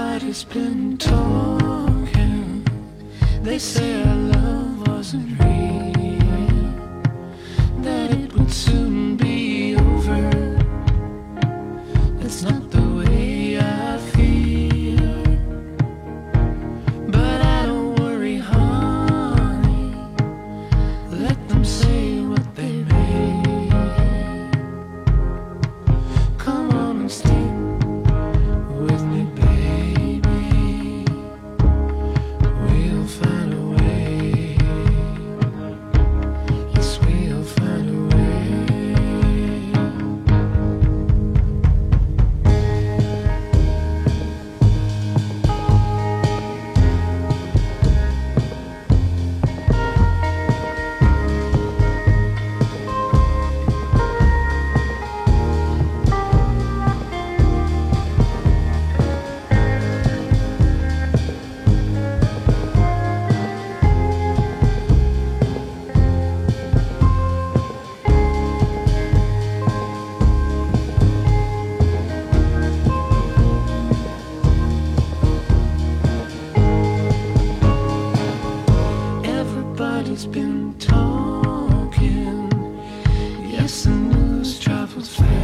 Nobody's been talking. They say our love wasn't real, that it would soon be over. It's not the way I feel. But I don't worry, honey. Let them say. been talking. Yes, the news travels fast.